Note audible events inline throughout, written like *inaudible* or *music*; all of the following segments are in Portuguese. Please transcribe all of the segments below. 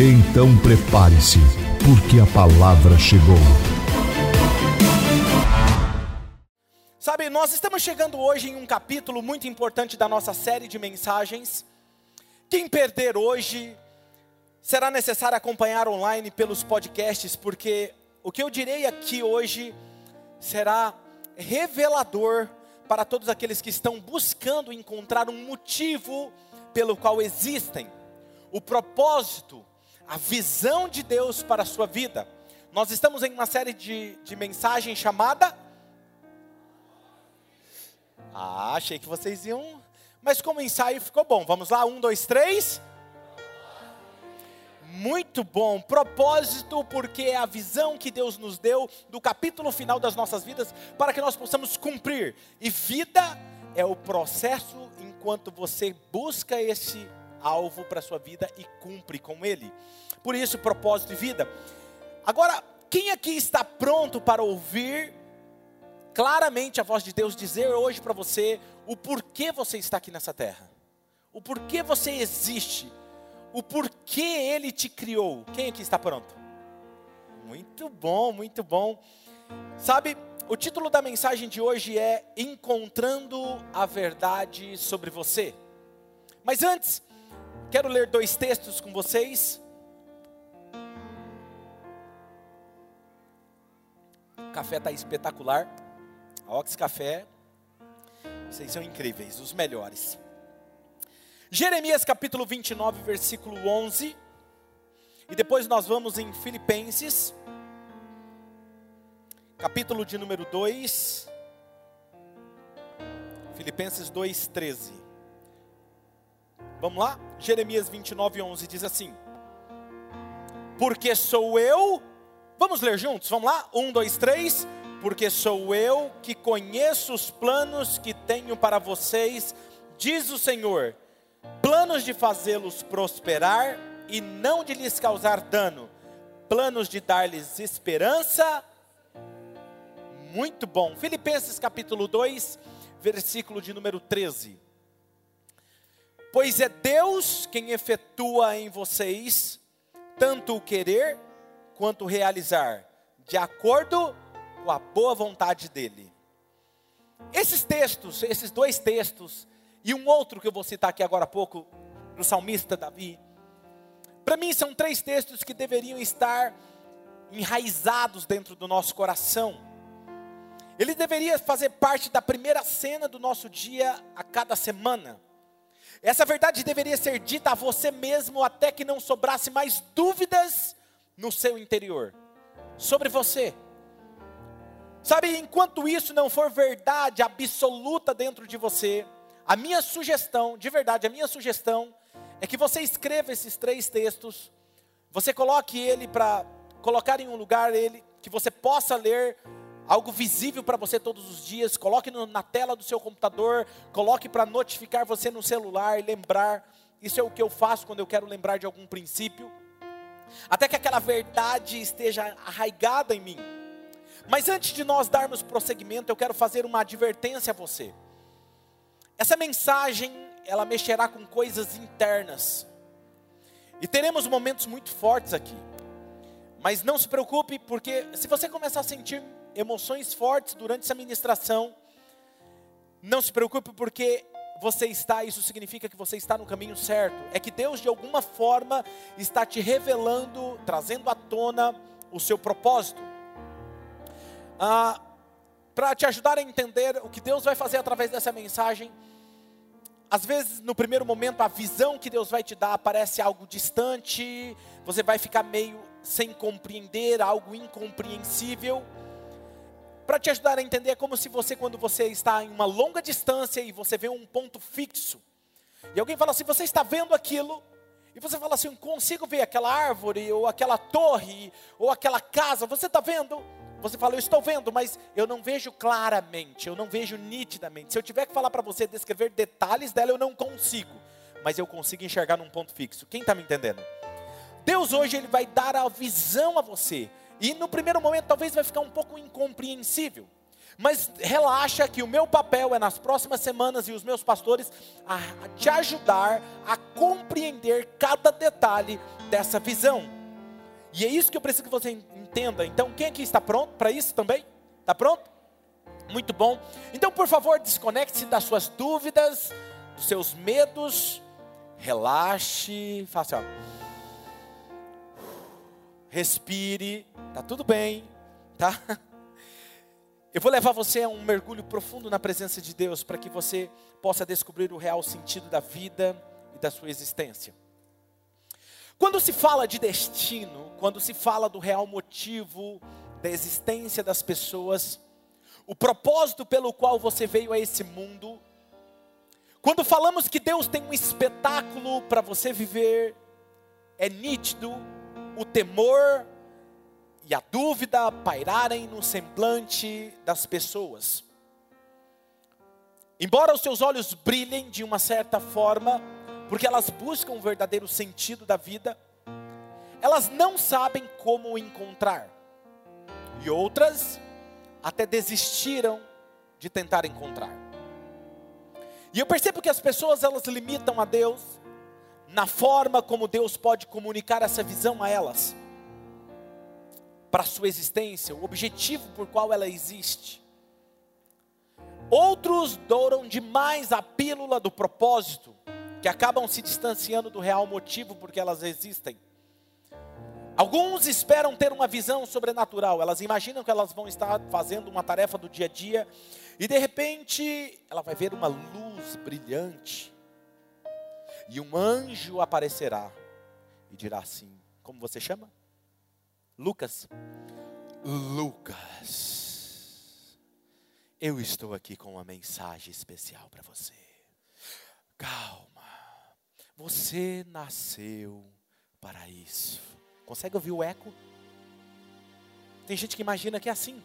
Então prepare-se, porque a palavra chegou. Sabe, nós estamos chegando hoje em um capítulo muito importante da nossa série de mensagens. Quem perder hoje, será necessário acompanhar online pelos podcasts, porque o que eu direi aqui hoje será revelador para todos aqueles que estão buscando encontrar um motivo pelo qual existem, o propósito, a visão de Deus para a sua vida. Nós estamos em uma série de, de mensagens chamada. Ah, achei que vocês iam. Mas como ensaio ficou bom. Vamos lá, um, dois, três. Muito bom. Propósito, porque é a visão que Deus nos deu do capítulo final das nossas vidas para que nós possamos cumprir. E vida é o processo enquanto você busca esse alvo para a sua vida e cumpre com ele. Por isso, propósito e vida. Agora, quem aqui está pronto para ouvir claramente a voz de Deus dizer hoje para você o porquê você está aqui nessa terra? O porquê você existe? o porquê ele te criou. Quem aqui está pronto? Muito bom, muito bom. Sabe, o título da mensagem de hoje é Encontrando a Verdade sobre Você. Mas antes, quero ler dois textos com vocês. O café está espetacular. A Ox Café, vocês são incríveis, os melhores. Jeremias capítulo 29, versículo 11. E depois nós vamos em Filipenses, capítulo de número 2. Filipenses 2, 13. Vamos lá? Jeremias 29, 11 diz assim: Porque sou eu. Vamos ler juntos? Vamos lá? Um, dois, três. Porque sou eu que conheço os planos que tenho para vocês, diz o Senhor planos de fazê-los prosperar e não de lhes causar dano, planos de dar-lhes esperança. Muito bom. Filipenses capítulo 2, versículo de número 13. Pois é Deus quem efetua em vocês tanto o querer quanto o realizar, de acordo com a boa vontade dele. Esses textos, esses dois textos, e um outro que eu vou citar aqui agora há pouco, do salmista Davi. Para mim, são três textos que deveriam estar enraizados dentro do nosso coração. Ele deveria fazer parte da primeira cena do nosso dia a cada semana. Essa verdade deveria ser dita a você mesmo até que não sobrasse mais dúvidas no seu interior sobre você. Sabe, enquanto isso não for verdade absoluta dentro de você, a minha sugestão, de verdade, a minha sugestão é que você escreva esses três textos, você coloque ele para colocar em um lugar ele que você possa ler algo visível para você todos os dias, coloque no, na tela do seu computador, coloque para notificar você no celular e lembrar. Isso é o que eu faço quando eu quero lembrar de algum princípio. Até que aquela verdade esteja arraigada em mim. Mas antes de nós darmos prosseguimento, eu quero fazer uma advertência a você. Essa mensagem, ela mexerá com coisas internas. E teremos momentos muito fortes aqui. Mas não se preocupe, porque se você começar a sentir emoções fortes durante essa ministração, não se preocupe, porque você está, isso significa que você está no caminho certo. É que Deus, de alguma forma, está te revelando, trazendo à tona o seu propósito. Ah, Para te ajudar a entender o que Deus vai fazer através dessa mensagem, às vezes, no primeiro momento, a visão que Deus vai te dar parece algo distante, você vai ficar meio sem compreender, algo incompreensível. Para te ajudar a entender, é como se você, quando você está em uma longa distância e você vê um ponto fixo, e alguém fala assim: você está vendo aquilo, E você fala assim: consigo ver aquela árvore, ou aquela torre, ou aquela casa, você está vendo? Você fala, eu estou vendo, mas eu não vejo claramente, eu não vejo nitidamente. Se eu tiver que falar para você descrever detalhes dela, eu não consigo. Mas eu consigo enxergar num ponto fixo. Quem está me entendendo? Deus hoje ele vai dar a visão a você. E no primeiro momento talvez vai ficar um pouco incompreensível. Mas relaxa que o meu papel é nas próximas semanas e os meus pastores a te ajudar a compreender cada detalhe dessa visão. E é isso que eu preciso que você entenda. Então, quem aqui está pronto para isso também? Está pronto? Muito bom. Então, por favor, desconecte-se das suas dúvidas, dos seus medos. Relaxe, faça assim, Respire, tá tudo bem, tá? *laughs* Eu vou levar você a um mergulho profundo na presença de Deus para que você possa descobrir o real sentido da vida e da sua existência. Quando se fala de destino, quando se fala do real motivo da existência das pessoas, o propósito pelo qual você veio a esse mundo, quando falamos que Deus tem um espetáculo para você viver, é nítido o temor e a dúvida pairarem no semblante das pessoas. Embora os seus olhos brilhem de uma certa forma, porque elas buscam o verdadeiro sentido da vida, elas não sabem como o encontrar. E outras até desistiram de tentar encontrar. E eu percebo que as pessoas elas limitam a Deus na forma como Deus pode comunicar essa visão a elas para a sua existência, o objetivo por qual ela existe. Outros douram demais a pílula do propósito, que acabam se distanciando do real motivo por que elas existem. Alguns esperam ter uma visão sobrenatural, elas imaginam que elas vão estar fazendo uma tarefa do dia a dia, e de repente ela vai ver uma luz brilhante, e um anjo aparecerá e dirá assim: Como você chama? Lucas. Lucas, eu estou aqui com uma mensagem especial para você. Calma, você nasceu para isso. Consegue ouvir o eco? Tem gente que imagina que é assim.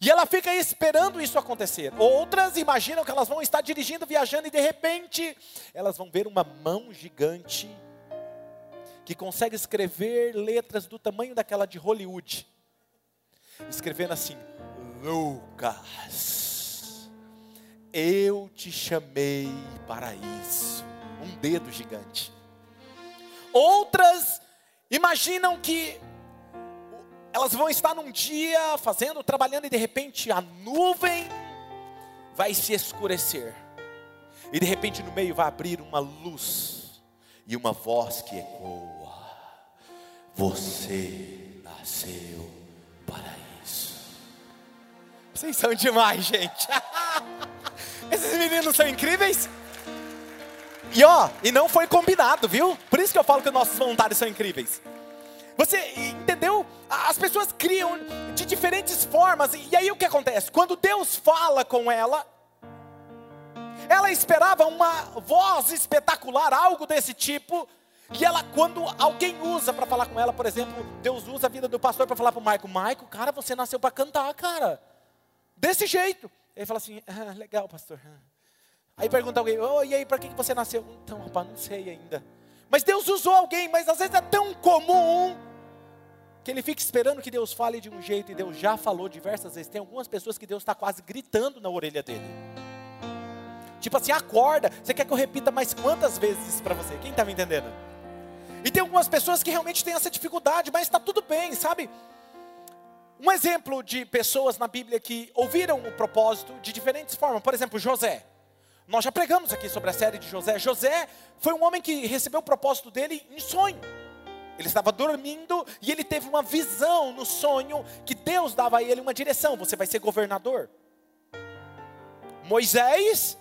E ela fica esperando isso acontecer. Outras imaginam que elas vão estar dirigindo, viajando e de repente elas vão ver uma mão gigante que consegue escrever letras do tamanho daquela de Hollywood, escrevendo assim: Lucas, eu te chamei para isso. Um dedo gigante. Outras imaginam que elas vão estar num dia fazendo, trabalhando e de repente a nuvem vai se escurecer. E de repente no meio vai abrir uma luz e uma voz que ecoa: Você nasceu para isso. Vocês são demais, gente. *laughs* Esses meninos são incríveis. E ó, e não foi combinado, viu? Por isso que eu falo que nossos voluntários são incríveis. Você entendeu? As pessoas criam de diferentes formas. E aí o que acontece? Quando Deus fala com ela, ela esperava uma voz espetacular, algo desse tipo, que ela, quando alguém usa para falar com ela, por exemplo, Deus usa a vida do pastor para falar para o Maico, Maico, cara, você nasceu para cantar, cara. Desse jeito. Ele fala assim, ah, legal, pastor. Aí pergunta alguém, oh, e aí, para que você nasceu? Então, rapaz, não sei ainda. Mas Deus usou alguém, mas às vezes é tão comum que ele fica esperando que Deus fale de um jeito e Deus já falou diversas vezes. Tem algumas pessoas que Deus está quase gritando na orelha dele. Tipo assim, acorda. Você quer que eu repita mais quantas vezes para você? Quem está me entendendo? E tem algumas pessoas que realmente têm essa dificuldade, mas está tudo bem, sabe? Um exemplo de pessoas na Bíblia que ouviram o propósito de diferentes formas. Por exemplo, José. Nós já pregamos aqui sobre a série de José. José foi um homem que recebeu o propósito dele em sonho. Ele estava dormindo e ele teve uma visão no sonho que Deus dava a ele uma direção: você vai ser governador. Moisés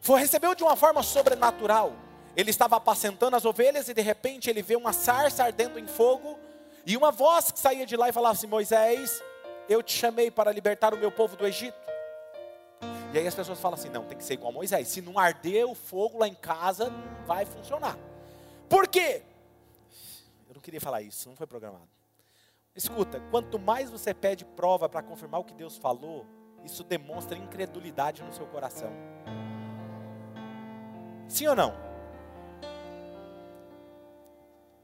foi, recebeu de uma forma sobrenatural. Ele estava apacentando as ovelhas e de repente ele vê uma sarça ardendo em fogo e uma voz que saía de lá e falava assim: Moisés, eu te chamei para libertar o meu povo do Egito. E aí as pessoas falam assim: não, tem que ser igual a Moisés. Se não arder o fogo lá em casa, não vai funcionar. Por quê? Eu não queria falar isso, não foi programado. Escuta, quanto mais você pede prova para confirmar o que Deus falou, isso demonstra incredulidade no seu coração. Sim ou não?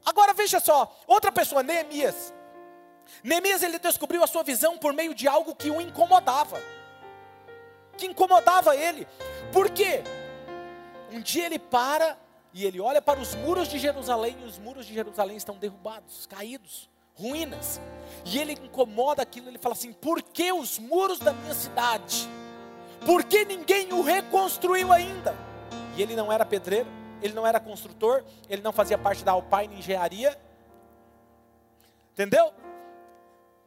Agora veja só, outra pessoa, Neemias. Neemias ele descobriu a sua visão por meio de algo que o incomodava. Que incomodava ele. Por quê? Um dia ele para e ele olha para os muros de Jerusalém e os muros de Jerusalém estão derrubados, caídos, ruínas. E ele incomoda aquilo, ele fala assim: "Por que os muros da minha cidade? Por que ninguém o reconstruiu ainda?" E ele não era pedreiro, ele não era construtor, ele não fazia parte da Alpine Engenharia. Entendeu?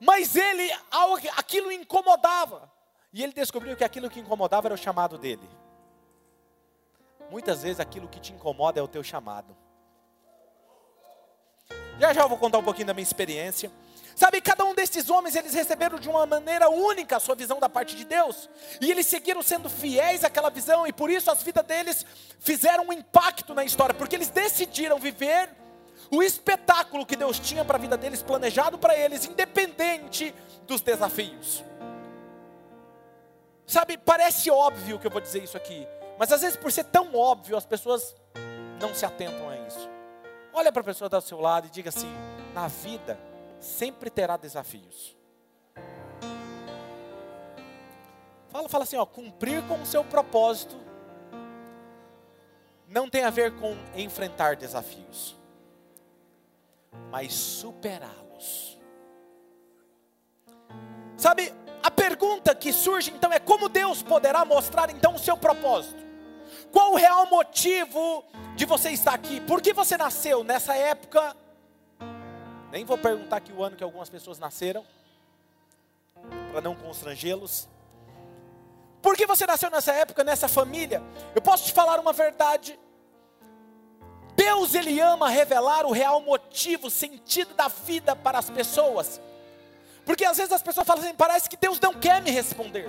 Mas ele, aquilo incomodava. E ele descobriu que aquilo que incomodava era o chamado dele. Muitas vezes aquilo que te incomoda é o teu chamado. Já já eu vou contar um pouquinho da minha experiência. Sabe, cada um desses homens, eles receberam de uma maneira única a sua visão da parte de Deus. E eles seguiram sendo fiéis àquela visão, e por isso as vidas deles fizeram um impacto na história, porque eles decidiram viver o espetáculo que Deus tinha para a vida deles, planejado para eles, independente dos desafios. Sabe, parece óbvio que eu vou dizer isso aqui, mas às vezes por ser tão óbvio, as pessoas não se atentam a isso. Olha para a pessoa do seu lado e diga assim: na vida sempre terá desafios. Fala, fala assim, ó, cumprir com o seu propósito não tem a ver com enfrentar desafios, mas superá-los. Sabe, a pergunta que surge então é como Deus poderá mostrar então o seu propósito? Qual o real motivo de você estar aqui? Por que você nasceu nessa época nem vou perguntar aqui o ano que algumas pessoas nasceram, para não constrangê-los. Por que você nasceu nessa época, nessa família? Eu posso te falar uma verdade. Deus ele ama revelar o real motivo, sentido da vida para as pessoas. Porque às vezes as pessoas falam assim, parece que Deus não quer me responder.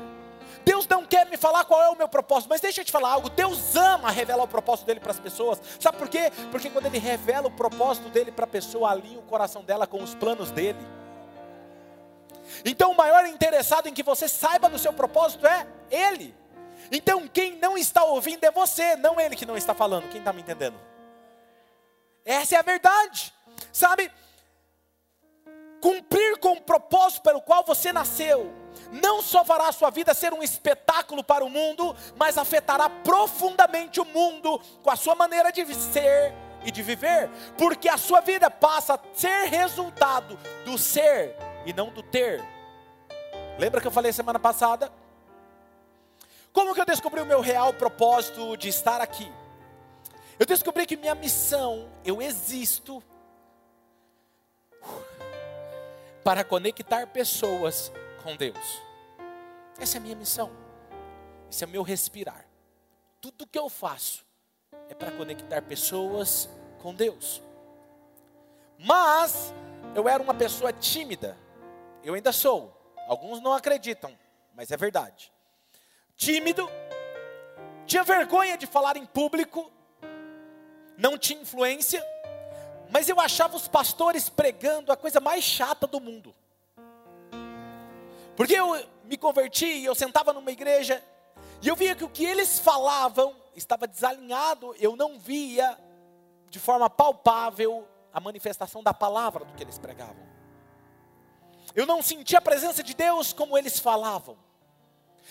Deus não quer me falar qual é o meu propósito, mas deixa eu te falar algo. Deus ama revelar o propósito dele para as pessoas. Sabe por quê? Porque quando ele revela o propósito dele para a pessoa, alinha o coração dela com os planos dele. Então, o maior interessado em que você saiba do seu propósito é ele. Então, quem não está ouvindo é você, não ele que não está falando. Quem está me entendendo? Essa é a verdade, sabe? Cumprir com o propósito pelo qual você nasceu não só fará a sua vida ser um espetáculo para o mundo, mas afetará profundamente o mundo com a sua maneira de ser e de viver, porque a sua vida passa a ser resultado do ser e não do ter. Lembra que eu falei semana passada? Como que eu descobri o meu real propósito de estar aqui? Eu descobri que minha missão, eu existo para conectar pessoas com Deus. Essa é a minha missão. Esse é o meu respirar. Tudo que eu faço é para conectar pessoas com Deus. Mas eu era uma pessoa tímida. Eu ainda sou. Alguns não acreditam, mas é verdade. Tímido, tinha vergonha de falar em público, não tinha influência, mas eu achava os pastores pregando a coisa mais chata do mundo. Porque eu me converti, eu sentava numa igreja e eu via que o que eles falavam estava desalinhado, eu não via de forma palpável a manifestação da palavra do que eles pregavam. Eu não sentia a presença de Deus como eles falavam.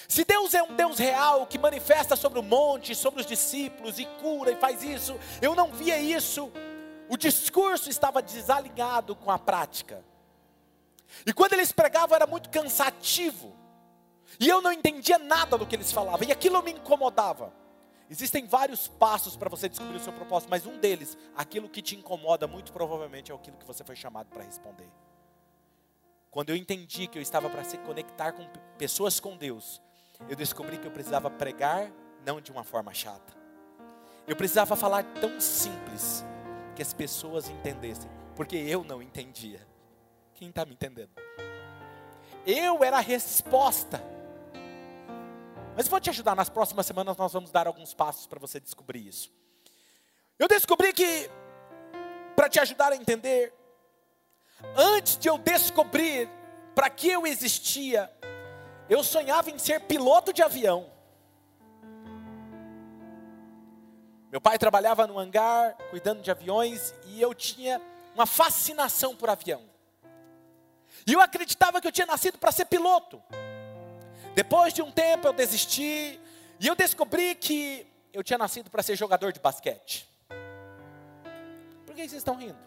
Se Deus é um Deus real que manifesta sobre o monte, sobre os discípulos e cura e faz isso, eu não via isso. O discurso estava desalinhado com a prática. E quando eles pregavam era muito cansativo. E eu não entendia nada do que eles falavam. E aquilo me incomodava. Existem vários passos para você descobrir o seu propósito, mas um deles, aquilo que te incomoda, muito provavelmente é aquilo que você foi chamado para responder. Quando eu entendi que eu estava para se conectar com pessoas com Deus, eu descobri que eu precisava pregar não de uma forma chata. Eu precisava falar tão simples que as pessoas entendessem, porque eu não entendia. Quem está me entendendo? Eu era a resposta. Mas vou te ajudar, nas próximas semanas nós vamos dar alguns passos para você descobrir isso. Eu descobri que para te ajudar a entender. Antes de eu descobrir para que eu existia, eu sonhava em ser piloto de avião. Meu pai trabalhava no hangar, cuidando de aviões, e eu tinha uma fascinação por avião. E eu acreditava que eu tinha nascido para ser piloto. Depois de um tempo eu desisti, e eu descobri que eu tinha nascido para ser jogador de basquete. Por que vocês estão rindo?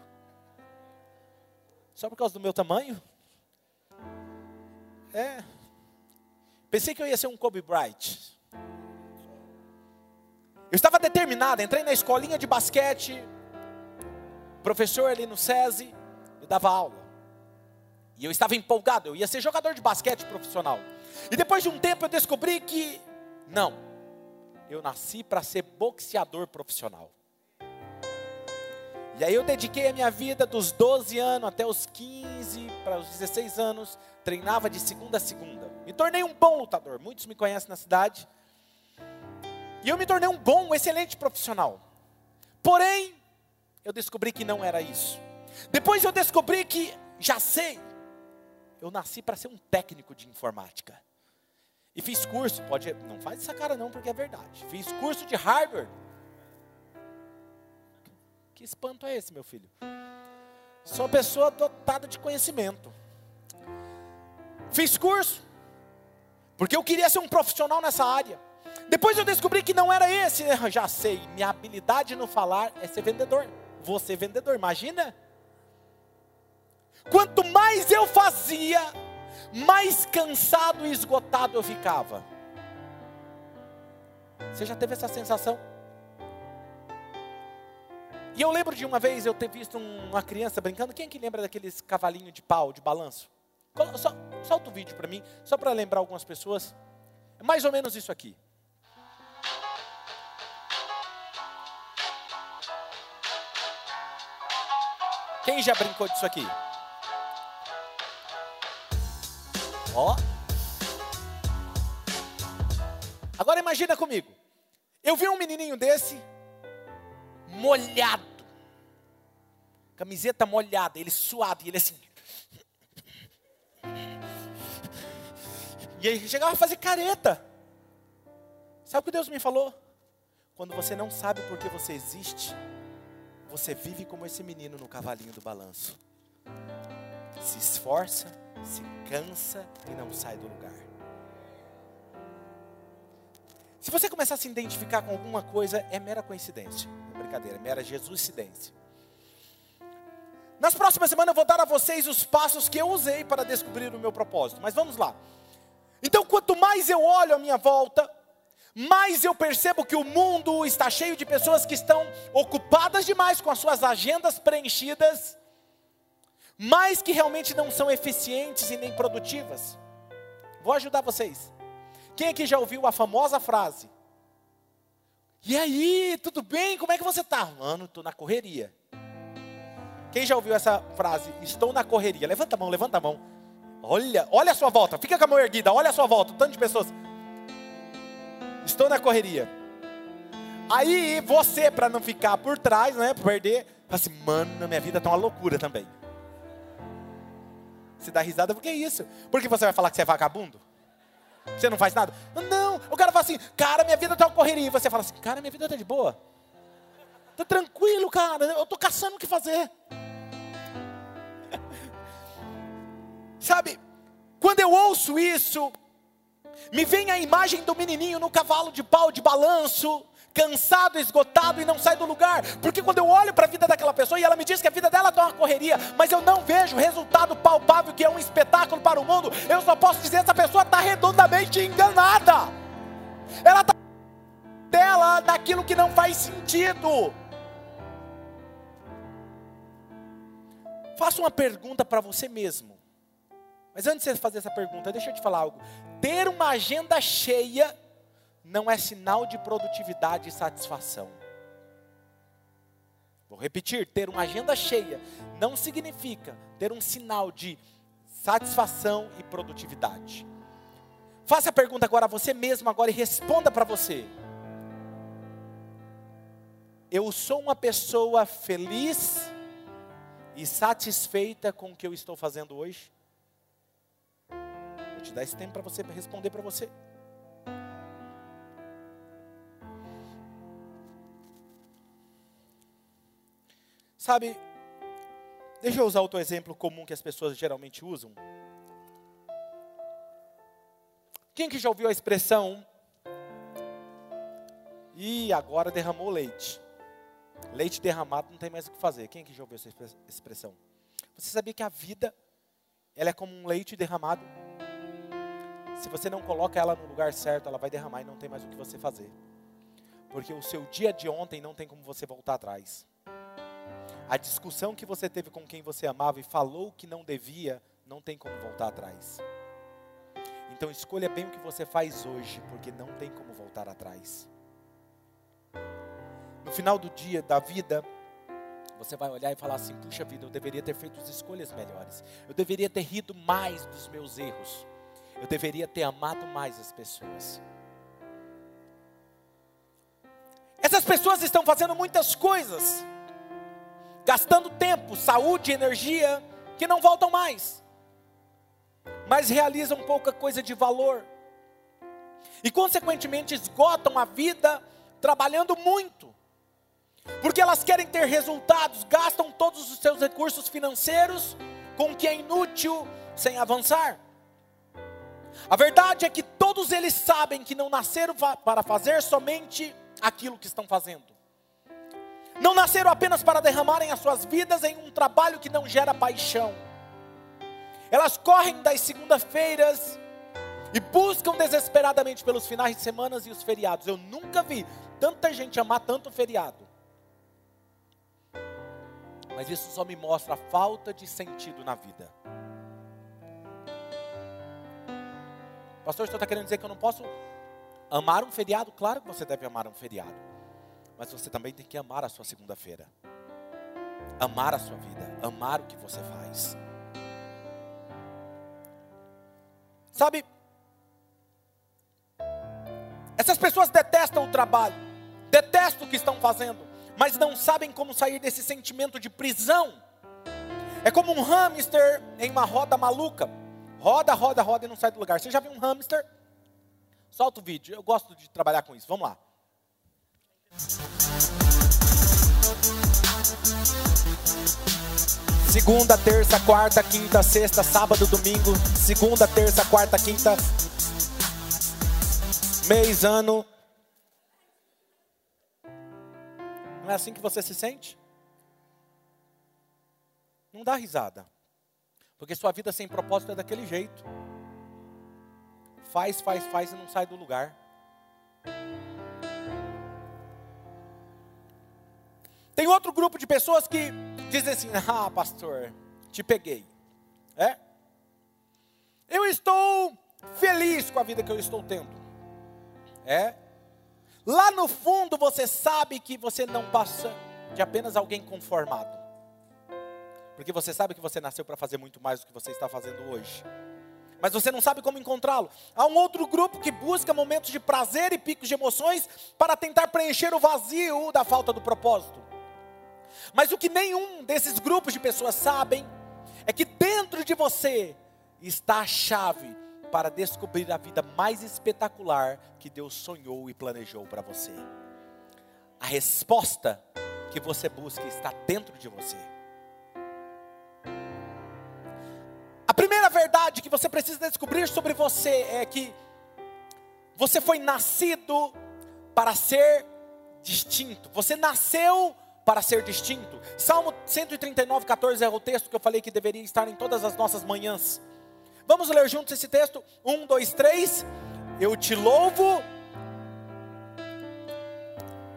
Só por causa do meu tamanho? É. Pensei que eu ia ser um Kobe Bryant. Eu estava determinado, entrei na escolinha de basquete, professor ali no SESI, me dava aula. E eu estava empolgado, eu ia ser jogador de basquete profissional. E depois de um tempo eu descobri que, não, eu nasci para ser boxeador profissional. E aí eu dediquei a minha vida dos 12 anos até os 15 para os 16 anos, treinava de segunda a segunda. Me tornei um bom lutador, muitos me conhecem na cidade. E eu me tornei um bom, um excelente profissional. Porém, eu descobri que não era isso. Depois eu descobri que, já sei, eu nasci para ser um técnico de informática. E fiz curso, pode, não faz essa cara não, porque é verdade. Fiz curso de Harvard. Que espanto é esse, meu filho? Sou uma pessoa dotada de conhecimento. Fiz curso, porque eu queria ser um profissional nessa área. Depois eu descobri que não era esse, né? *laughs* já sei, minha habilidade no falar é ser vendedor. Vou ser vendedor, imagina? Quanto mais eu fazia, mais cansado e esgotado eu ficava. Você já teve essa sensação? E eu lembro de uma vez eu ter visto uma criança brincando. Quem é que lembra daqueles cavalinhos de pau, de balanço? Só, solta o vídeo para mim, só para lembrar algumas pessoas. É mais ou menos isso aqui. Quem já brincou disso aqui? Ó. Agora imagina comigo. Eu vi um menininho desse molhado. Camiseta molhada, ele suado, e ele assim. E ele chegava a fazer careta. Sabe o que Deus me falou? Quando você não sabe por que você existe, você vive como esse menino no cavalinho do balanço. Se esforça, se cansa e não sai do lugar. Se você começar a se identificar com alguma coisa, é mera coincidência. É brincadeira, é mera Jesuscidência. Nas próximas semanas eu vou dar a vocês os passos que eu usei para descobrir o meu propósito. Mas vamos lá. Então, quanto mais eu olho à minha volta, mais eu percebo que o mundo está cheio de pessoas que estão ocupadas demais com as suas agendas preenchidas, mas que realmente não são eficientes e nem produtivas. Vou ajudar vocês. Quem aqui já ouviu a famosa frase? E aí, tudo bem? Como é que você está? Mano, estou na correria. Quem já ouviu essa frase? Estou na correria. Levanta a mão, levanta a mão. Olha, olha a sua volta. Fica com a mão erguida. Olha a sua volta. Tanto de pessoas. Estou na correria. Aí você, para não ficar por trás, né, perder, fala assim, mano, minha vida tá uma loucura também. Você dá risada, por que isso? Porque você vai falar que você é vagabundo? Você não faz nada? Não, o cara fala assim, cara, minha vida tá uma correria. E você fala assim, cara, minha vida tá de boa. Tá tranquilo, cara, eu tô caçando o que fazer. *laughs* Sabe, quando eu ouço isso, me vem a imagem do menininho no cavalo de pau de balanço, cansado, esgotado e não sai do lugar. Porque quando eu olho para a vida daquela pessoa e ela me diz que a vida dela está uma correria, mas eu não vejo resultado palpável que é um espetáculo para o mundo, eu só posso dizer essa pessoa está redondamente enganada. Ela está dela naquilo que não faz sentido. Faça uma pergunta para você mesmo. Mas antes de você fazer essa pergunta, deixa eu te falar algo. Ter uma agenda cheia não é sinal de produtividade e satisfação. Vou repetir: ter uma agenda cheia não significa ter um sinal de satisfação e produtividade. Faça a pergunta agora a você mesmo agora e responda para você. Eu sou uma pessoa feliz e satisfeita com o que eu estou fazendo hoje? Te dar esse tempo para você responder para você. Sabe, deixa eu usar outro exemplo comum que as pessoas geralmente usam. Quem que já ouviu a expressão e agora derramou leite? Leite derramado não tem mais o que fazer. Quem que já ouviu essa expressão? Você sabia que a vida ela é como um leite derramado? Se você não coloca ela no lugar certo, ela vai derramar e não tem mais o que você fazer. Porque o seu dia de ontem não tem como você voltar atrás. A discussão que você teve com quem você amava e falou que não devia, não tem como voltar atrás. Então escolha bem o que você faz hoje, porque não tem como voltar atrás. No final do dia, da vida, você vai olhar e falar assim: puxa vida, eu deveria ter feito as escolhas melhores. Eu deveria ter rido mais dos meus erros. Eu deveria ter amado mais as pessoas. Essas pessoas estão fazendo muitas coisas gastando tempo, saúde, energia, que não voltam mais, mas realizam pouca coisa de valor, e consequentemente esgotam a vida trabalhando muito, porque elas querem ter resultados, gastam todos os seus recursos financeiros com o que é inútil, sem avançar. A verdade é que todos eles sabem que não nasceram para fazer somente aquilo que estão fazendo. Não nasceram apenas para derramarem as suas vidas em um trabalho que não gera paixão. Elas correm das segunda-feiras e buscam desesperadamente pelos finais de semana e os feriados. Eu nunca vi tanta gente amar tanto feriado. Mas isso só me mostra a falta de sentido na vida. Pastor, o senhor está querendo dizer que eu não posso amar um feriado? Claro que você deve amar um feriado mas você também tem que amar a sua segunda-feira. Amar a sua vida, amar o que você faz. Sabe? Essas pessoas detestam o trabalho, detestam o que estão fazendo, mas não sabem como sair desse sentimento de prisão. É como um hamster em uma roda maluca. Roda, roda, roda e não sai do lugar. Você já viu um hamster? Solta o vídeo. Eu gosto de trabalhar com isso. Vamos lá. Segunda, terça, quarta, quinta, sexta, sábado, domingo. Segunda, terça, quarta, quinta. Mês, ano. Não é assim que você se sente? Não dá risada. Porque sua vida sem propósito é daquele jeito. Faz, faz, faz e não sai do lugar. Tem outro grupo de pessoas que dizem assim: *laughs* Ah, pastor, te peguei. É? Eu estou feliz com a vida que eu estou tendo. É? Lá no fundo você sabe que você não passa de apenas alguém conformado. Porque você sabe que você nasceu para fazer muito mais do que você está fazendo hoje. Mas você não sabe como encontrá-lo. Há um outro grupo que busca momentos de prazer e picos de emoções para tentar preencher o vazio da falta do propósito. Mas o que nenhum desses grupos de pessoas sabem é que dentro de você está a chave para descobrir a vida mais espetacular que Deus sonhou e planejou para você. A resposta que você busca está dentro de você. Verdade que você precisa descobrir sobre você é que você foi nascido para ser distinto. Você nasceu para ser distinto. Salmo 139, 14 é o texto que eu falei que deveria estar em todas as nossas manhãs. Vamos ler juntos esse texto? Um, dois, três. Eu te louvo.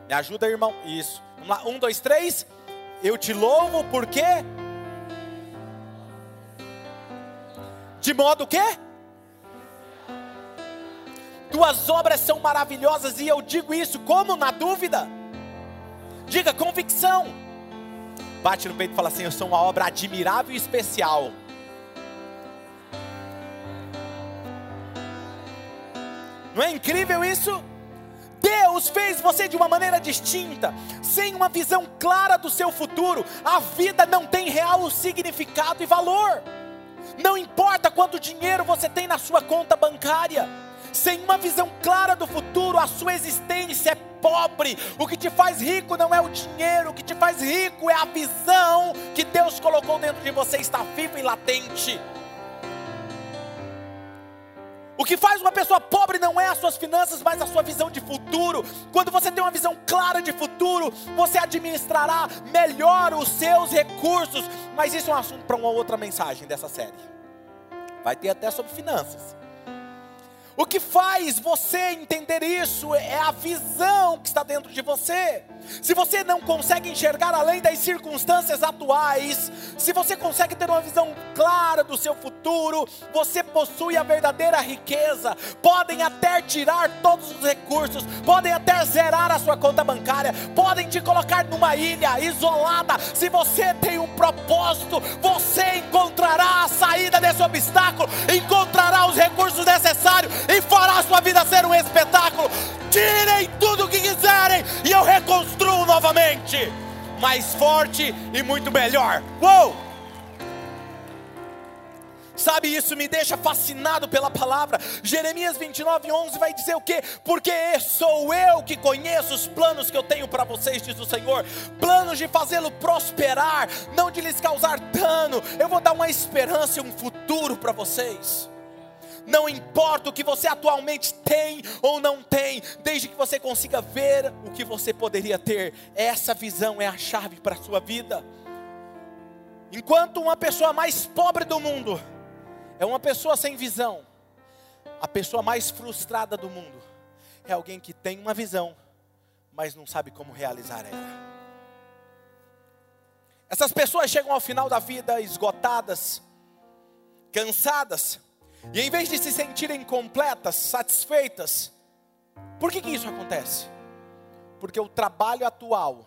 Me ajuda, irmão. Isso. Vamos lá. Um, dois, três. Eu te louvo porque. De modo que? Tuas obras são maravilhosas e eu digo isso como na dúvida. Diga convicção. Bate no peito e fala assim: Eu sou uma obra admirável e especial. Não é incrível isso? Deus fez você de uma maneira distinta, sem uma visão clara do seu futuro, a vida não tem real significado e valor. Não importa quanto dinheiro você tem na sua conta bancária, sem uma visão clara do futuro, a sua existência é pobre. O que te faz rico não é o dinheiro, o que te faz rico é a visão que Deus colocou dentro de você, está viva e latente. O que faz uma pessoa pobre não é as suas finanças, mas a sua visão de futuro. Quando você tem uma visão clara de futuro, você administrará melhor os seus recursos. Mas isso é um assunto para uma outra mensagem dessa série. Vai ter até sobre finanças. O que faz você entender isso é a visão que está dentro de você. Se você não consegue enxergar além das circunstâncias atuais, se você consegue ter uma visão clara do seu futuro, você possui a verdadeira riqueza. Podem até tirar todos os recursos, podem até zerar a sua conta bancária, podem te colocar numa ilha isolada. Se você tem um propósito, você encontrará a saída desse obstáculo, encontrará os recursos necessários e fará sua vida ser um espetáculo. Tirem tudo o que quiserem e eu reconstruo novamente, mais forte e muito melhor. Uou! Sabe, isso me deixa fascinado pela palavra. Jeremias 29, 11 vai dizer o quê? Porque sou eu que conheço os planos que eu tenho para vocês, diz o Senhor. Planos de fazê-lo prosperar, não de lhes causar dano. Eu vou dar uma esperança e um futuro para vocês. Não importa o que você atualmente tem ou não tem, desde que você consiga ver o que você poderia ter. Essa visão é a chave para a sua vida. Enquanto uma pessoa mais pobre do mundo é uma pessoa sem visão, a pessoa mais frustrada do mundo é alguém que tem uma visão, mas não sabe como realizar ela. Essas pessoas chegam ao final da vida esgotadas, cansadas, e em vez de se sentirem completas, satisfeitas, por que, que isso acontece? Porque o trabalho atual,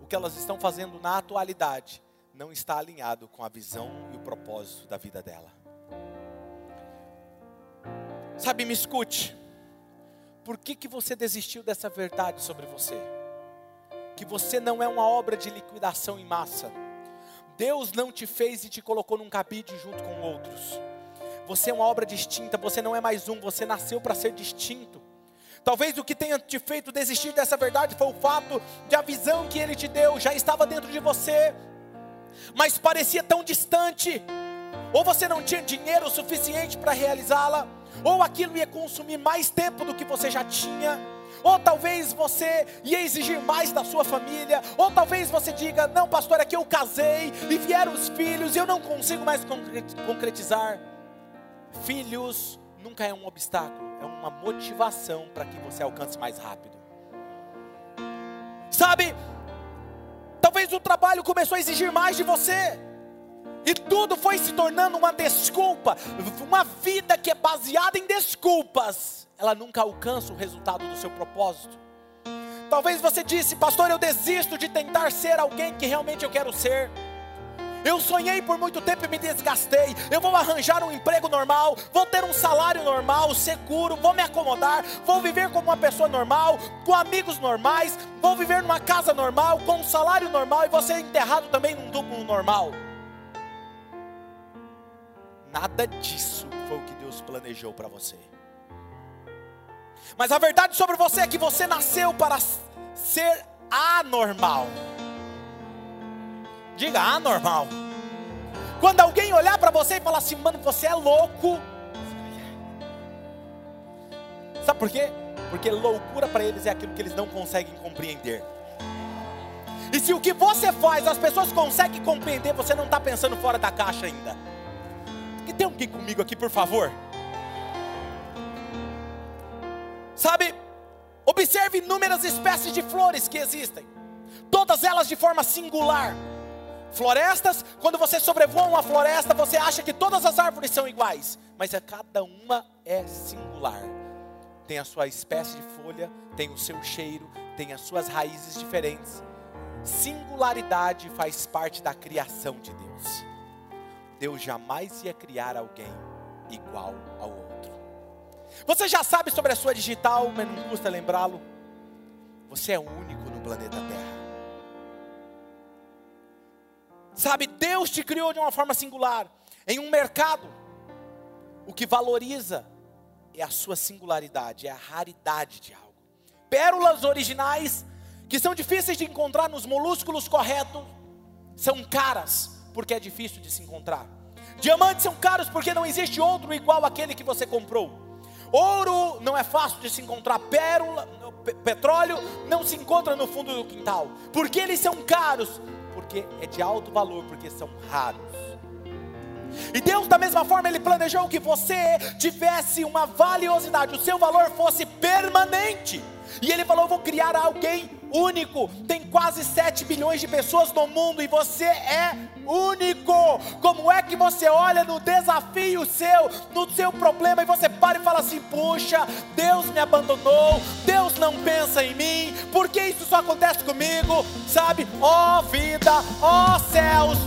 o que elas estão fazendo na atualidade, não está alinhado com a visão e o propósito da vida dela. Sabe, me escute. Por que, que você desistiu dessa verdade sobre você? Que você não é uma obra de liquidação em massa. Deus não te fez e te colocou num cabide junto com outros. Você é uma obra distinta, você não é mais um, você nasceu para ser distinto. Talvez o que tenha te feito desistir dessa verdade foi o fato de a visão que ele te deu já estava dentro de você, mas parecia tão distante. Ou você não tinha dinheiro suficiente para realizá-la, ou aquilo ia consumir mais tempo do que você já tinha. Ou talvez você ia exigir mais da sua família, ou talvez você diga: Não, pastor, é que eu casei e vieram os filhos e eu não consigo mais concretizar. Filhos nunca é um obstáculo, é uma motivação para que você alcance mais rápido. Sabe, talvez o trabalho começou a exigir mais de você. E tudo foi se tornando uma desculpa. Uma vida que é baseada em desculpas, ela nunca alcança o resultado do seu propósito. Talvez você disse, pastor, eu desisto de tentar ser alguém que realmente eu quero ser. Eu sonhei por muito tempo e me desgastei. Eu vou arranjar um emprego normal, vou ter um salário normal, seguro, vou me acomodar, vou viver como uma pessoa normal, com amigos normais, vou viver numa casa normal, com um salário normal e vou ser enterrado também num duplo normal. Nada disso foi o que Deus planejou para você. Mas a verdade sobre você é que você nasceu para ser anormal. Diga anormal. Quando alguém olhar para você e falar assim, mano, você é louco. Sabe por quê? Porque loucura para eles é aquilo que eles não conseguem compreender. E se o que você faz as pessoas conseguem compreender, você não está pensando fora da caixa ainda. Que tem alguém comigo aqui, por favor? Sabe, observe inúmeras espécies de flores que existem, todas elas de forma singular. Florestas, quando você sobrevoa uma floresta, você acha que todas as árvores são iguais, mas a cada uma é singular. Tem a sua espécie de folha, tem o seu cheiro, tem as suas raízes diferentes. Singularidade faz parte da criação de Deus. Deus jamais ia criar alguém igual ao outro. Você já sabe sobre a sua digital, mas não custa lembrá-lo. Você é único no planeta Terra. Sabe, Deus te criou de uma forma singular. Em um mercado, o que valoriza é a sua singularidade, é a raridade de algo. Pérolas originais, que são difíceis de encontrar nos molúsculos corretos, são caras, porque é difícil de se encontrar. Diamantes são caros porque não existe outro igual àquele que você comprou. Ouro não é fácil de se encontrar, pérola, petróleo não se encontra no fundo do quintal. Porque eles são caros? Porque é de alto valor, porque são raros. E Deus, da mesma forma, Ele planejou que você tivesse uma valiosidade, o seu valor fosse permanente. E Ele falou: Vou criar alguém único. Tem quase 7 bilhões de pessoas no mundo e você é único. Como é que você olha no desafio seu, no seu problema e você para e fala assim: puxa, Deus me abandonou, Deus não pensa em mim, por que isso só acontece comigo? Sabe, ó oh, vida, ó oh, céus.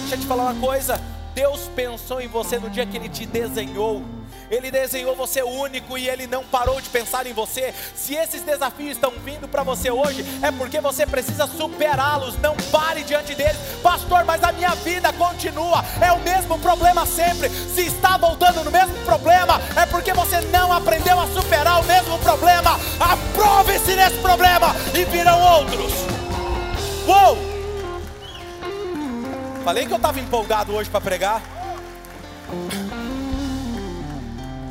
Deixa eu te falar uma coisa: Deus pensou em você no dia que Ele te desenhou. Ele desenhou você único e Ele não parou de pensar em você. Se esses desafios estão vindo para você hoje, é porque você precisa superá-los. Não pare diante deles, pastor. Mas a minha vida continua, é o mesmo problema sempre. Se está voltando no mesmo problema, é porque você não aprendeu a superar o mesmo problema. Aprove-se nesse problema e virão outros. Uou! Falei que eu estava empolgado hoje para pregar.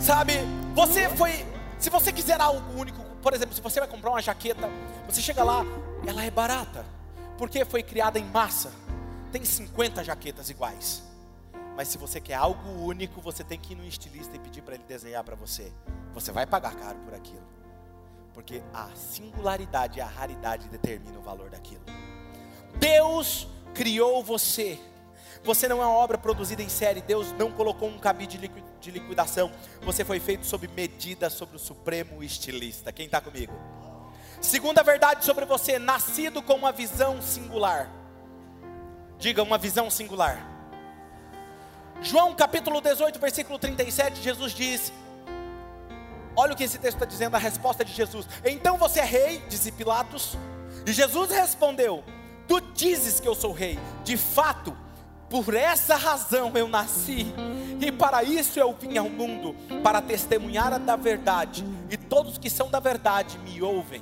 Sabe, você foi. Se você quiser algo único, por exemplo, se você vai comprar uma jaqueta, você chega lá, ela é barata, porque foi criada em massa. Tem 50 jaquetas iguais. Mas se você quer algo único, você tem que ir no estilista e pedir para ele desenhar para você. Você vai pagar caro por aquilo. Porque a singularidade e a raridade determinam o valor daquilo. Deus criou você você não é uma obra produzida em série. Deus não colocou um cabide de liquidação. Você foi feito sob medida sobre o supremo estilista. Quem está comigo? Segunda verdade sobre você: nascido com uma visão singular. Diga uma visão singular. João capítulo 18, versículo 37, Jesus diz: Olha o que esse texto está dizendo, a resposta de Jesus. Então você é rei, disse Pilatos. E Jesus respondeu: Tu dizes que eu sou rei. De fato, por essa razão eu nasci, e para isso eu vim ao mundo, para testemunhar da verdade, e todos que são da verdade me ouvem.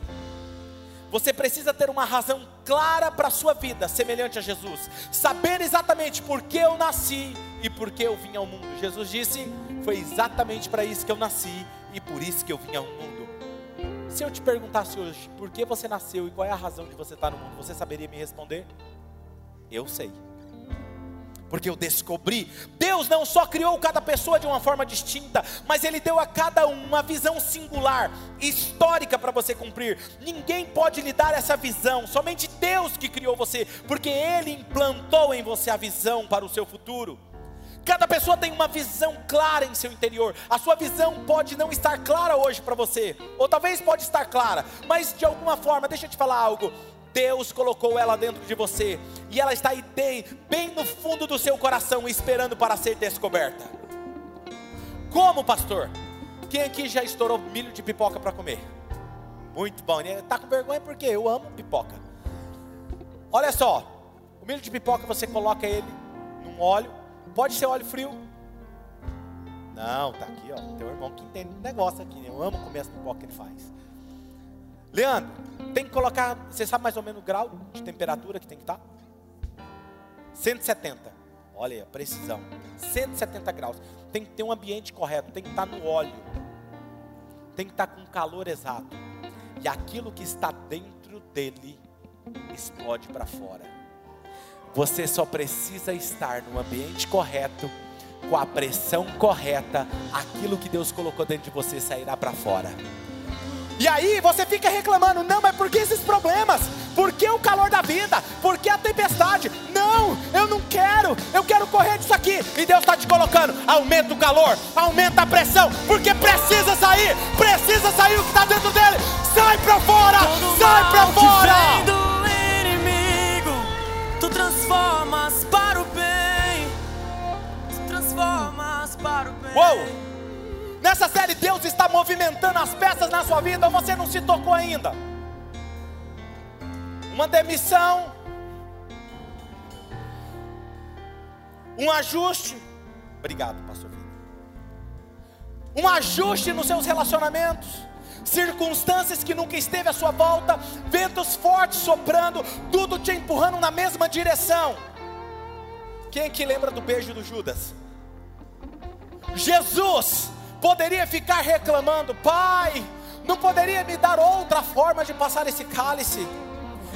Você precisa ter uma razão clara para a sua vida, semelhante a Jesus, saber exatamente por que eu nasci e por que eu vim ao mundo. Jesus disse: Foi exatamente para isso que eu nasci e por isso que eu vim ao mundo. Se eu te perguntasse hoje por que você nasceu e qual é a razão de você estar no mundo, você saberia me responder? Eu sei porque eu descobri. Deus não só criou cada pessoa de uma forma distinta, mas Ele deu a cada um uma visão singular, histórica para você cumprir. Ninguém pode lhe dar essa visão, somente Deus que criou você, porque Ele implantou em você a visão para o seu futuro. Cada pessoa tem uma visão clara em seu interior. A sua visão pode não estar clara hoje para você, ou talvez pode estar clara, mas de alguma forma, deixa eu te falar algo. Deus colocou ela dentro de você e ela está aí bem, bem no fundo do seu coração, esperando para ser descoberta. Como, pastor? Quem aqui já estourou milho de pipoca para comer? Muito bom. Está com vergonha porque eu amo pipoca. Olha só, o milho de pipoca você coloca ele num óleo. Pode ser óleo frio. Não, tá aqui, ó. Teu irmão que entende um negócio aqui. Eu amo comer as pipoca que ele faz. Leandro, tem que colocar, você sabe mais ou menos o grau de temperatura que tem que estar? 170. Olha aí, a precisão. 170 graus. Tem que ter um ambiente correto, tem que estar no óleo. Tem que estar com calor exato. E aquilo que está dentro dele explode para fora. Você só precisa estar no ambiente correto, com a pressão correta, aquilo que Deus colocou dentro de você sairá para fora. E aí você fica reclamando, não, mas por que esses problemas? Por que o calor da vida? Por que a tempestade? Não, eu não quero, eu quero correr disso aqui. E Deus está te colocando, aumenta o calor, aumenta a pressão, porque precisa sair, precisa sair o que está dentro dele. Sai para fora, Todo sai para fora. Que vem do inimigo, tu transformas para o bem, tu transformas para o bem. Uou! Nessa série, Deus está movimentando as peças na sua vida, ou você não se tocou ainda? uma demissão, um ajuste. Obrigado, pastor. Um ajuste nos seus relacionamentos, circunstâncias que nunca esteve à sua volta, ventos fortes soprando, tudo te empurrando na mesma direção. Quem é que lembra do beijo do Judas? Jesus poderia ficar reclamando, Pai, não poderia me dar outra forma de passar esse cálice?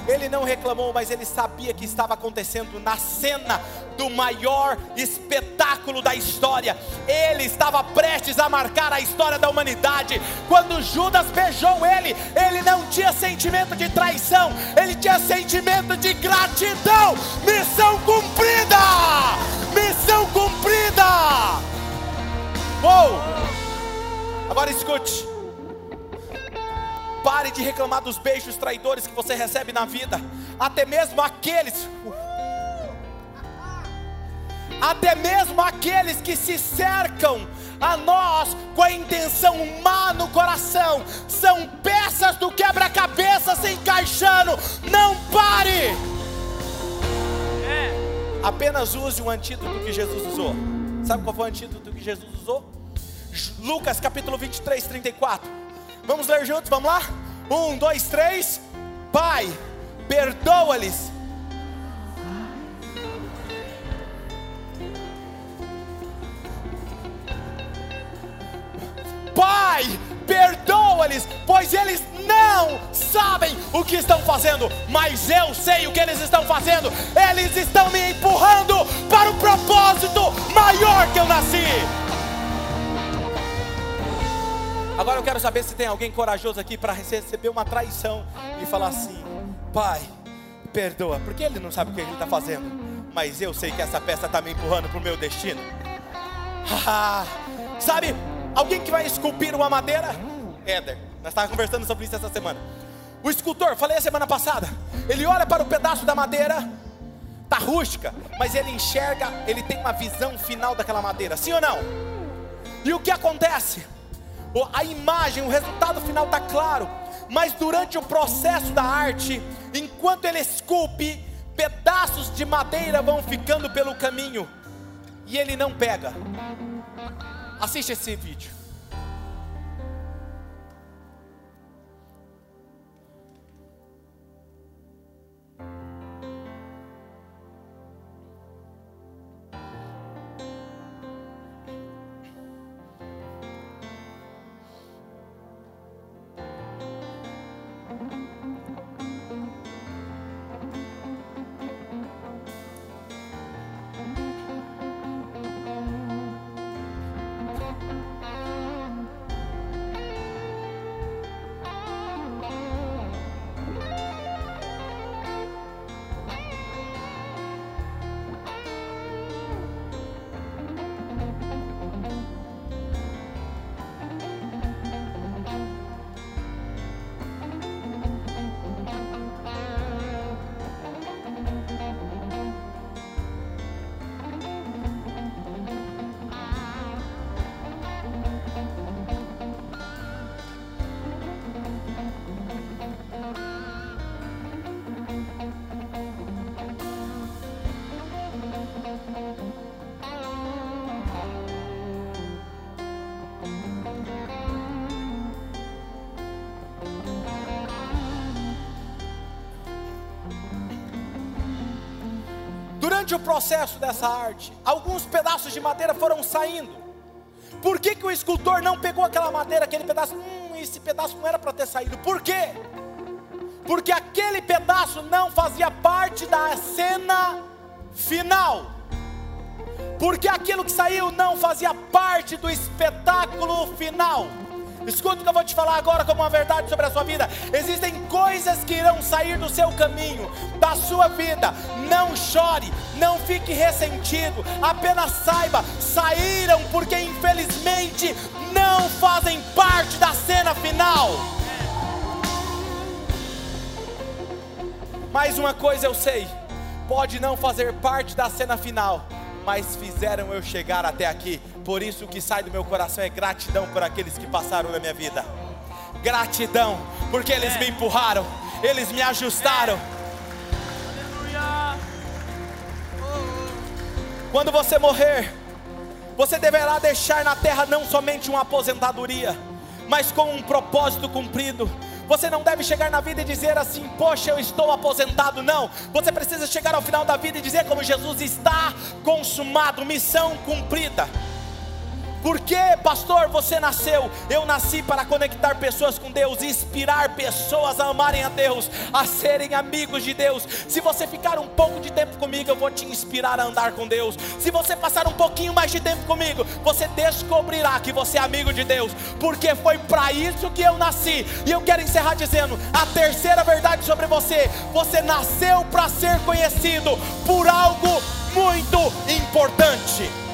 Ele não reclamou, mas ele sabia que estava acontecendo na cena do maior espetáculo da história. Ele estava prestes a marcar a história da humanidade. Quando Judas beijou ele, ele não tinha sentimento de traição, ele tinha sentimento de gratidão. Missão cumprida! Missão cumprida! Uou! Agora escute. Pare de reclamar dos beijos traidores que você recebe na vida. Até mesmo aqueles. Até mesmo aqueles que se cercam a nós com a intenção má no coração, são peças do quebra-cabeça se encaixando. Não pare! Apenas use o antídoto que Jesus usou. Sabe qual foi o antídoto que Jesus usou? Lucas capítulo 23, 34. Vamos ler juntos, vamos lá? Um, dois, três. Pai, perdoa-lhes. Pai, perdoa-lhes, pois eles não sabem o que estão fazendo, mas eu sei o que eles estão fazendo. Eles estão me empurrando para o propósito maior que eu nasci. Agora eu quero saber se tem alguém corajoso aqui para receber uma traição e falar assim: Pai, perdoa, porque ele não sabe o que ele está fazendo, mas eu sei que essa peça está me empurrando para o meu destino. *laughs* sabe, alguém que vai esculpir uma madeira? Éder, nós estávamos conversando sobre isso essa semana. O escultor, falei a semana passada, ele olha para o pedaço da madeira, tá rústica, mas ele enxerga, ele tem uma visão final daquela madeira, sim ou não? E o que acontece? a imagem, o resultado final está claro, mas durante o processo da arte, enquanto ele esculpe, pedaços de madeira vão ficando pelo caminho e ele não pega. Assiste esse vídeo. Durante o processo dessa arte, alguns pedaços de madeira foram saindo. Por que, que o escultor não pegou aquela madeira, aquele pedaço? Hum, esse pedaço não era para ter saído. Por quê? Porque aquele pedaço não fazia parte da cena final. Porque aquilo que saiu não fazia parte do espetáculo final. Escuta o que eu vou te falar agora como uma verdade sobre a sua vida. Existem coisas que irão sair do seu caminho, da sua vida. Não chore, não fique ressentido. Apenas saiba, saíram porque infelizmente não fazem parte da cena final. Mais uma coisa eu sei, pode não fazer parte da cena final, mas fizeram eu chegar até aqui. Por isso o que sai do meu coração é gratidão por aqueles que passaram na minha vida. Gratidão, porque eles me empurraram, eles me ajustaram. Quando você morrer, você deverá deixar na terra não somente uma aposentadoria, mas com um propósito cumprido. Você não deve chegar na vida e dizer assim: Poxa, eu estou aposentado. Não. Você precisa chegar ao final da vida e dizer, como Jesus está consumado, missão cumprida. Por que, pastor, você nasceu? Eu nasci para conectar pessoas com Deus, inspirar pessoas a amarem a Deus, a serem amigos de Deus. Se você ficar um pouco de tempo comigo, eu vou te inspirar a andar com Deus. Se você passar um pouquinho mais de tempo comigo, você descobrirá que você é amigo de Deus, porque foi para isso que eu nasci. E eu quero encerrar dizendo: a terceira verdade sobre você: você nasceu para ser conhecido por algo muito importante.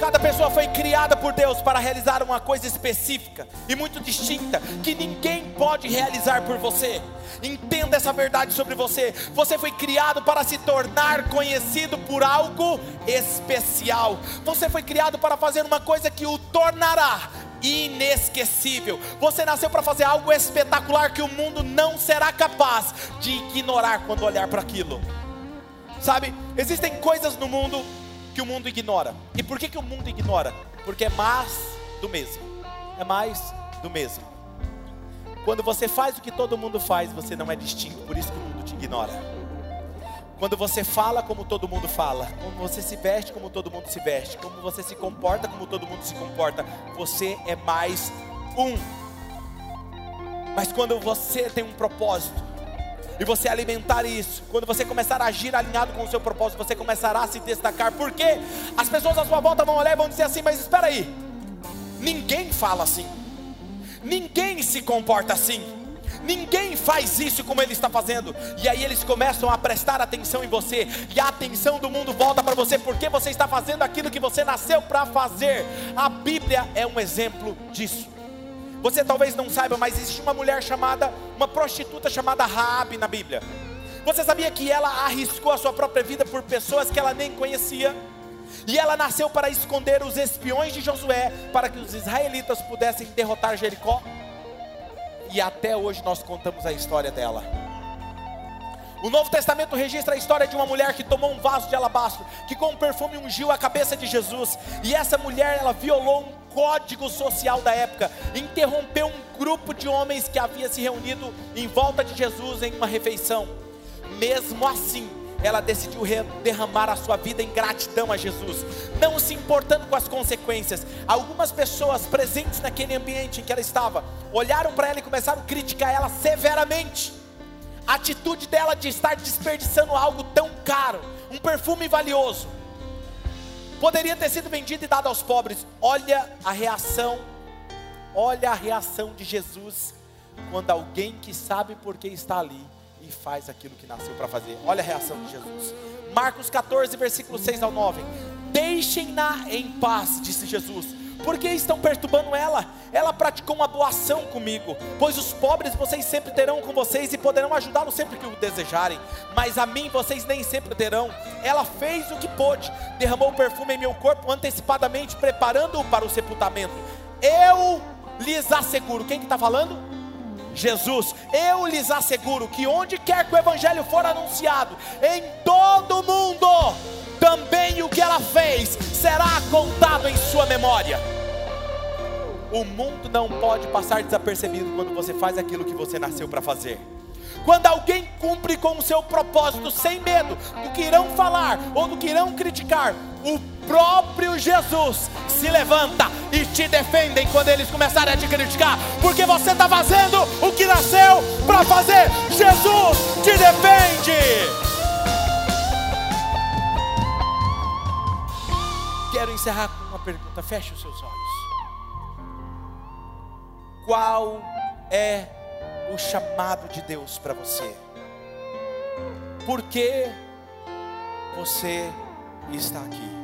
Cada pessoa foi criada por Deus para realizar uma coisa específica e muito distinta que ninguém pode realizar por você. Entenda essa verdade sobre você. Você foi criado para se tornar conhecido por algo especial. Você foi criado para fazer uma coisa que o tornará inesquecível. Você nasceu para fazer algo espetacular que o mundo não será capaz de ignorar quando olhar para aquilo. Sabe, existem coisas no mundo que o mundo ignora. E por que, que o mundo ignora? Porque é mais do mesmo. É mais do mesmo. Quando você faz o que todo mundo faz, você não é distinto, por isso que o mundo te ignora. Quando você fala como todo mundo fala, como você se veste como todo mundo se veste, como você se comporta como todo mundo se comporta, você é mais um. Mas quando você tem um propósito, e você alimentar isso, quando você começar a agir alinhado com o seu propósito, você começará a se destacar, porque as pessoas à sua volta vão olhar e vão dizer assim: Mas espera aí, ninguém fala assim, ninguém se comporta assim. Ninguém faz isso como ele está fazendo. E aí eles começam a prestar atenção em você. E a atenção do mundo volta para você porque você está fazendo aquilo que você nasceu para fazer. A Bíblia é um exemplo disso. Você talvez não saiba, mas existe uma mulher chamada, uma prostituta chamada Raabe na Bíblia. Você sabia que ela arriscou a sua própria vida por pessoas que ela nem conhecia? E ela nasceu para esconder os espiões de Josué, para que os israelitas pudessem derrotar Jericó. E até hoje nós contamos a história dela. O Novo Testamento registra a história de uma mulher que tomou um vaso de alabastro, que com um perfume ungiu a cabeça de Jesus. E essa mulher, ela violou um código social da época, interrompeu um grupo de homens que havia se reunido em volta de Jesus em uma refeição. Mesmo assim, ela decidiu derramar a sua vida em gratidão a Jesus, não se importando com as consequências. Algumas pessoas presentes naquele ambiente em que ela estava olharam para ela e começaram a criticar ela severamente. A atitude dela de estar desperdiçando algo tão caro, um perfume valioso Poderia ter sido vendido e dado aos pobres. Olha a reação, olha a reação de Jesus quando alguém que sabe por que está ali e faz aquilo que nasceu para fazer. Olha a reação de Jesus. Marcos 14, versículo 6 ao 9. Deixem-na em paz, disse Jesus por que estão perturbando ela? Ela praticou uma boa ação comigo, pois os pobres vocês sempre terão com vocês e poderão ajudá-los sempre que o desejarem, mas a mim vocês nem sempre terão. Ela fez o que pôde, derramou perfume em meu corpo antecipadamente, preparando-o para o sepultamento. Eu lhes asseguro, quem que está falando? Jesus, eu lhes asseguro que onde quer que o Evangelho for anunciado, em todo o mundo, também o que ela fez será contado em sua memória. O mundo não pode passar desapercebido quando você faz aquilo que você nasceu para fazer. Quando alguém cumpre com o seu propósito sem medo do que irão falar ou do que irão criticar, o próprio Jesus se levanta e te defendem quando eles começarem a te criticar, porque você está fazendo o que nasceu para fazer. Jesus te defende. Quero encerrar com uma pergunta. Feche os seus olhos. Qual é o chamado de Deus para você? Por que você está aqui?